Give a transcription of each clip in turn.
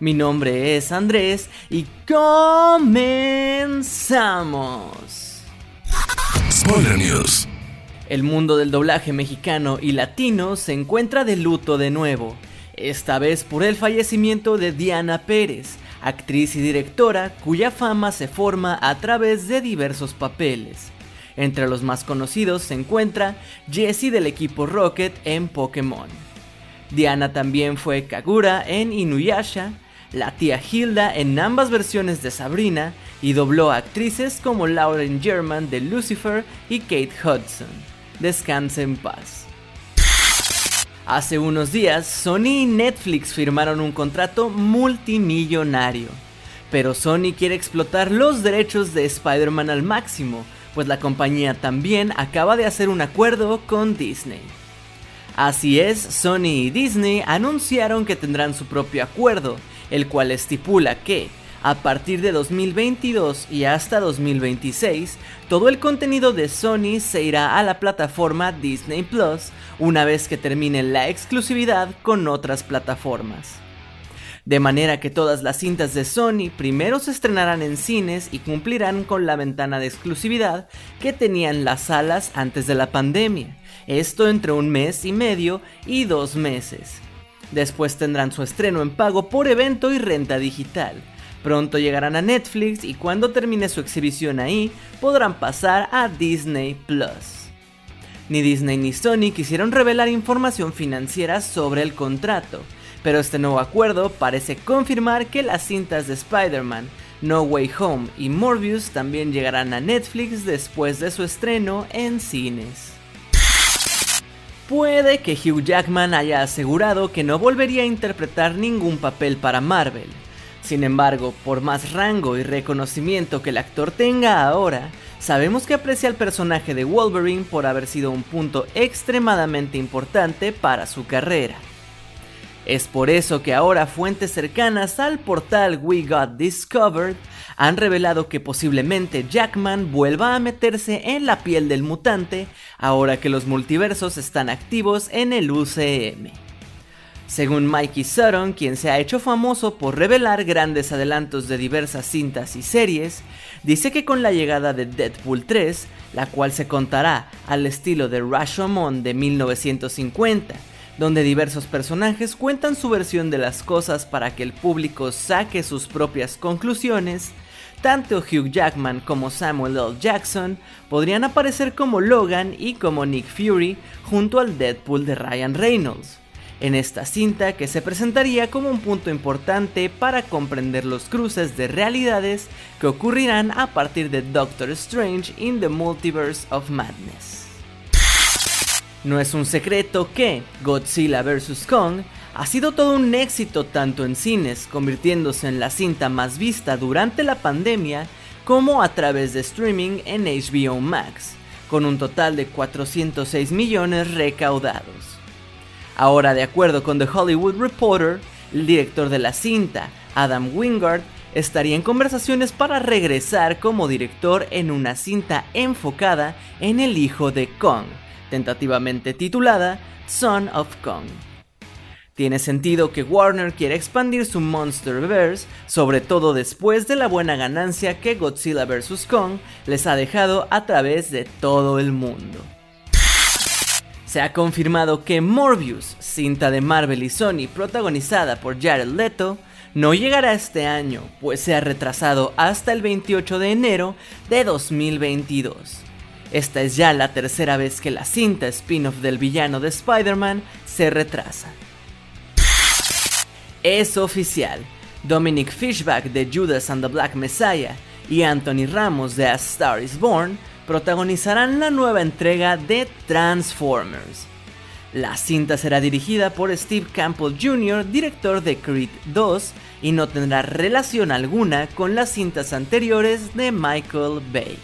Mi nombre es Andrés y comenzamos. Spoiler News. El mundo del doblaje mexicano y latino se encuentra de luto de nuevo, esta vez por el fallecimiento de Diana Pérez, actriz y directora cuya fama se forma a través de diversos papeles. Entre los más conocidos se encuentra Jessie del equipo Rocket en Pokémon. Diana también fue Kagura en Inuyasha, la tía Hilda en ambas versiones de Sabrina y dobló a actrices como Lauren German de Lucifer y Kate Hudson. Descanse en paz. Hace unos días, Sony y Netflix firmaron un contrato multimillonario. Pero Sony quiere explotar los derechos de Spider-Man al máximo, pues la compañía también acaba de hacer un acuerdo con Disney. Así es, Sony y Disney anunciaron que tendrán su propio acuerdo, el cual estipula que, a partir de 2022 y hasta 2026, todo el contenido de Sony se irá a la plataforma Disney Plus una vez que termine la exclusividad con otras plataformas. De manera que todas las cintas de Sony primero se estrenarán en cines y cumplirán con la ventana de exclusividad que tenían las salas antes de la pandemia, esto entre un mes y medio y dos meses. Después tendrán su estreno en pago por evento y renta digital. Pronto llegarán a Netflix y cuando termine su exhibición ahí, podrán pasar a Disney Plus. Ni Disney ni Sony quisieron revelar información financiera sobre el contrato, pero este nuevo acuerdo parece confirmar que las cintas de Spider-Man, No Way Home y Morbius también llegarán a Netflix después de su estreno en cines. Puede que Hugh Jackman haya asegurado que no volvería a interpretar ningún papel para Marvel. Sin embargo, por más rango y reconocimiento que el actor tenga ahora, sabemos que aprecia al personaje de Wolverine por haber sido un punto extremadamente importante para su carrera. Es por eso que ahora fuentes cercanas al portal We Got Discovered han revelado que posiblemente Jackman vuelva a meterse en la piel del mutante ahora que los multiversos están activos en el UCM. Según Mikey Sutton, quien se ha hecho famoso por revelar grandes adelantos de diversas cintas y series, dice que con la llegada de Deadpool 3, la cual se contará al estilo de Rashomon de 1950, donde diversos personajes cuentan su versión de las cosas para que el público saque sus propias conclusiones, tanto Hugh Jackman como Samuel L. Jackson podrían aparecer como Logan y como Nick Fury junto al Deadpool de Ryan Reynolds. En esta cinta que se presentaría como un punto importante para comprender los cruces de realidades que ocurrirán a partir de Doctor Strange in the Multiverse of Madness. No es un secreto que Godzilla vs. Kong ha sido todo un éxito tanto en cines, convirtiéndose en la cinta más vista durante la pandemia, como a través de streaming en HBO Max, con un total de 406 millones recaudados. Ahora, de acuerdo con The Hollywood Reporter, el director de la cinta, Adam Wingard, estaría en conversaciones para regresar como director en una cinta enfocada en el hijo de Kong, tentativamente titulada Son of Kong. Tiene sentido que Warner quiera expandir su Monsterverse, sobre todo después de la buena ganancia que Godzilla vs. Kong les ha dejado a través de todo el mundo. Se ha confirmado que Morbius, cinta de Marvel y Sony protagonizada por Jared Leto, no llegará este año, pues se ha retrasado hasta el 28 de enero de 2022. Esta es ya la tercera vez que la cinta spin-off del villano de Spider-Man se retrasa. Es oficial, Dominic Fishback de Judas and the Black Messiah y Anthony Ramos de A Star is Born protagonizarán la nueva entrega de Transformers. La cinta será dirigida por Steve Campbell Jr., director de Creed 2, y no tendrá relación alguna con las cintas anteriores de Michael Bay.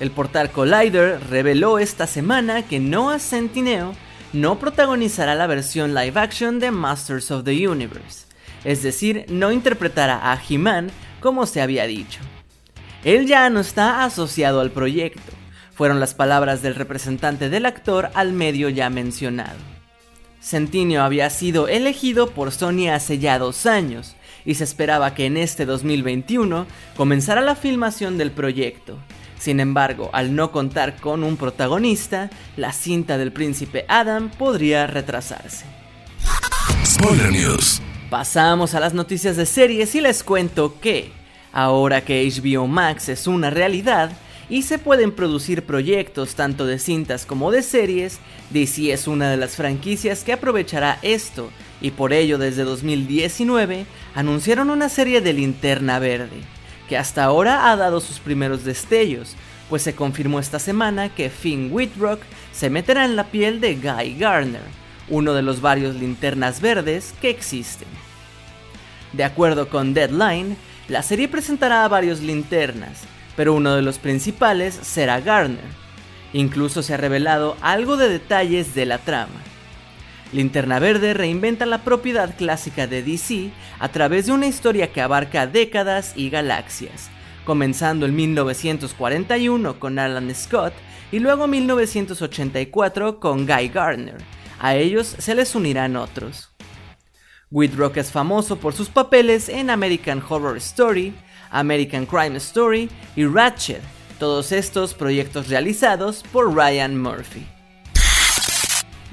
El portal Collider reveló esta semana que Noah Centineo no protagonizará la versión live action de Masters of the Universe, es decir, no interpretará a He-Man como se había dicho. Él ya no está asociado al proyecto, fueron las palabras del representante del actor al medio ya mencionado. Centineo había sido elegido por Sony hace ya dos años y se esperaba que en este 2021 comenzara la filmación del proyecto. Sin embargo, al no contar con un protagonista, la cinta del príncipe Adam podría retrasarse. Spoiler News. Pasamos a las noticias de series y les cuento que, ahora que HBO Max es una realidad, y se pueden producir proyectos tanto de cintas como de series, DC es una de las franquicias que aprovechará esto y por ello desde 2019 anunciaron una serie de Linterna Verde, que hasta ahora ha dado sus primeros destellos, pues se confirmó esta semana que Finn Whitrock se meterá en la piel de Guy Garner, uno de los varios linternas verdes que existen. De acuerdo con Deadline, la serie presentará a varios linternas, pero uno de los principales será Garner. Incluso se ha revelado algo de detalles de la trama. Linterna Verde reinventa la propiedad clásica de DC a través de una historia que abarca décadas y galaxias, comenzando en 1941 con Alan Scott y luego 1984 con Guy Gardner. A ellos se les unirán otros. Whitrock es famoso por sus papeles en American Horror Story, American Crime Story y Ratchet, todos estos proyectos realizados por Ryan Murphy.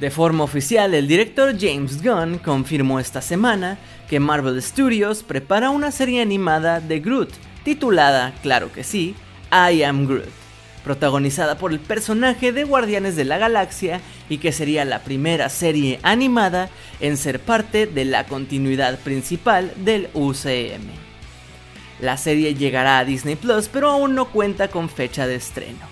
De forma oficial, el director James Gunn confirmó esta semana que Marvel Studios prepara una serie animada de Groot, titulada, claro que sí, I Am Groot, protagonizada por el personaje de Guardianes de la Galaxia y que sería la primera serie animada en ser parte de la continuidad principal del UCM. La serie llegará a Disney Plus, pero aún no cuenta con fecha de estreno.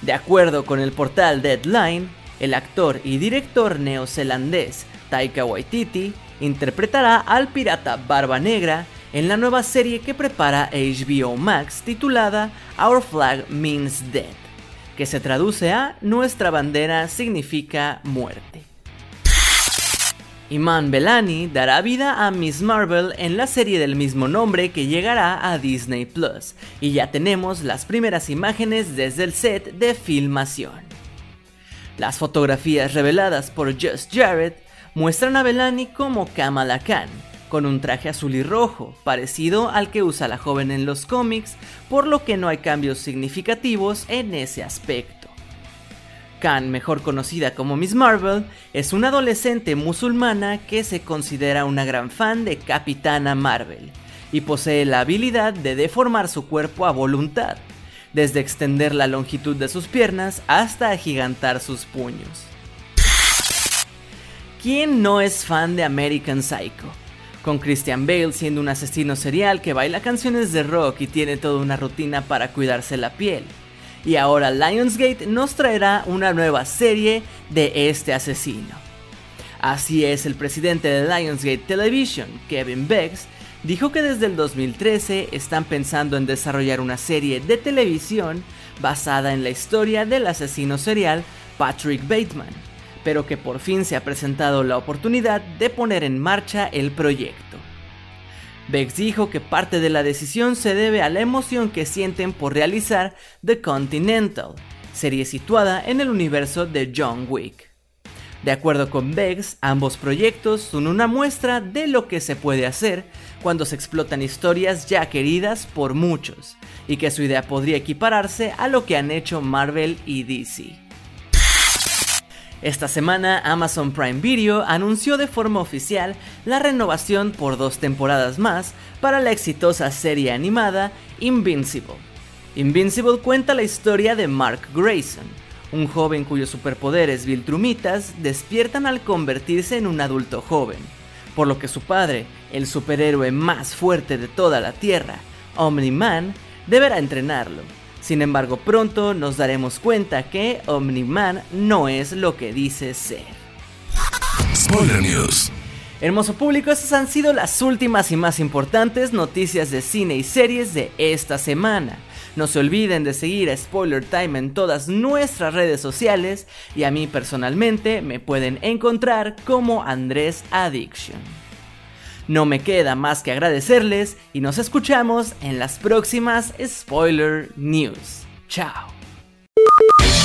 De acuerdo con el portal Deadline, el actor y director neozelandés Taika Waititi interpretará al pirata Barba Negra en la nueva serie que prepara HBO Max titulada Our Flag Means Dead, que se traduce a Nuestra bandera significa muerte. Iman Belani dará vida a Miss Marvel en la serie del mismo nombre que llegará a Disney Plus, y ya tenemos las primeras imágenes desde el set de filmación. Las fotografías reveladas por Just Jared muestran a Belani como Kamala Khan, con un traje azul y rojo, parecido al que usa la joven en los cómics, por lo que no hay cambios significativos en ese aspecto. Khan, mejor conocida como Miss Marvel, es una adolescente musulmana que se considera una gran fan de Capitana Marvel y posee la habilidad de deformar su cuerpo a voluntad, desde extender la longitud de sus piernas hasta agigantar sus puños. ¿Quién no es fan de American Psycho? Con Christian Bale siendo un asesino serial que baila canciones de rock y tiene toda una rutina para cuidarse la piel y ahora Lionsgate nos traerá una nueva serie de este asesino. Así es, el presidente de Lionsgate Television, Kevin Beggs, dijo que desde el 2013 están pensando en desarrollar una serie de televisión basada en la historia del asesino serial Patrick Bateman, pero que por fin se ha presentado la oportunidad de poner en marcha el proyecto. Bex dijo que parte de la decisión se debe a la emoción que sienten por realizar The Continental, serie situada en el universo de John Wick. De acuerdo con Bex, ambos proyectos son una muestra de lo que se puede hacer cuando se explotan historias ya queridas por muchos, y que su idea podría equipararse a lo que han hecho Marvel y DC. Esta semana Amazon Prime Video anunció de forma oficial la renovación por dos temporadas más para la exitosa serie animada Invincible. Invincible cuenta la historia de Mark Grayson, un joven cuyos superpoderes Viltrumitas despiertan al convertirse en un adulto joven, por lo que su padre, el superhéroe más fuerte de toda la Tierra, Omni-Man, deberá entrenarlo sin embargo, pronto nos daremos cuenta que Omni-Man no es lo que dice ser. Spoiler News. Hermoso público, estas han sido las últimas y más importantes noticias de cine y series de esta semana. No se olviden de seguir a Spoiler Time en todas nuestras redes sociales y a mí personalmente me pueden encontrar como Andrés Addiction. No me queda más que agradecerles y nos escuchamos en las próximas Spoiler News. Chao.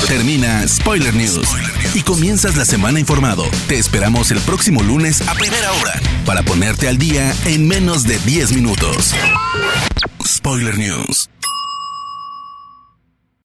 Termina Spoiler News y comienzas la semana informado. Te esperamos el próximo lunes a primera hora para ponerte al día en menos de 10 minutos. Spoiler News.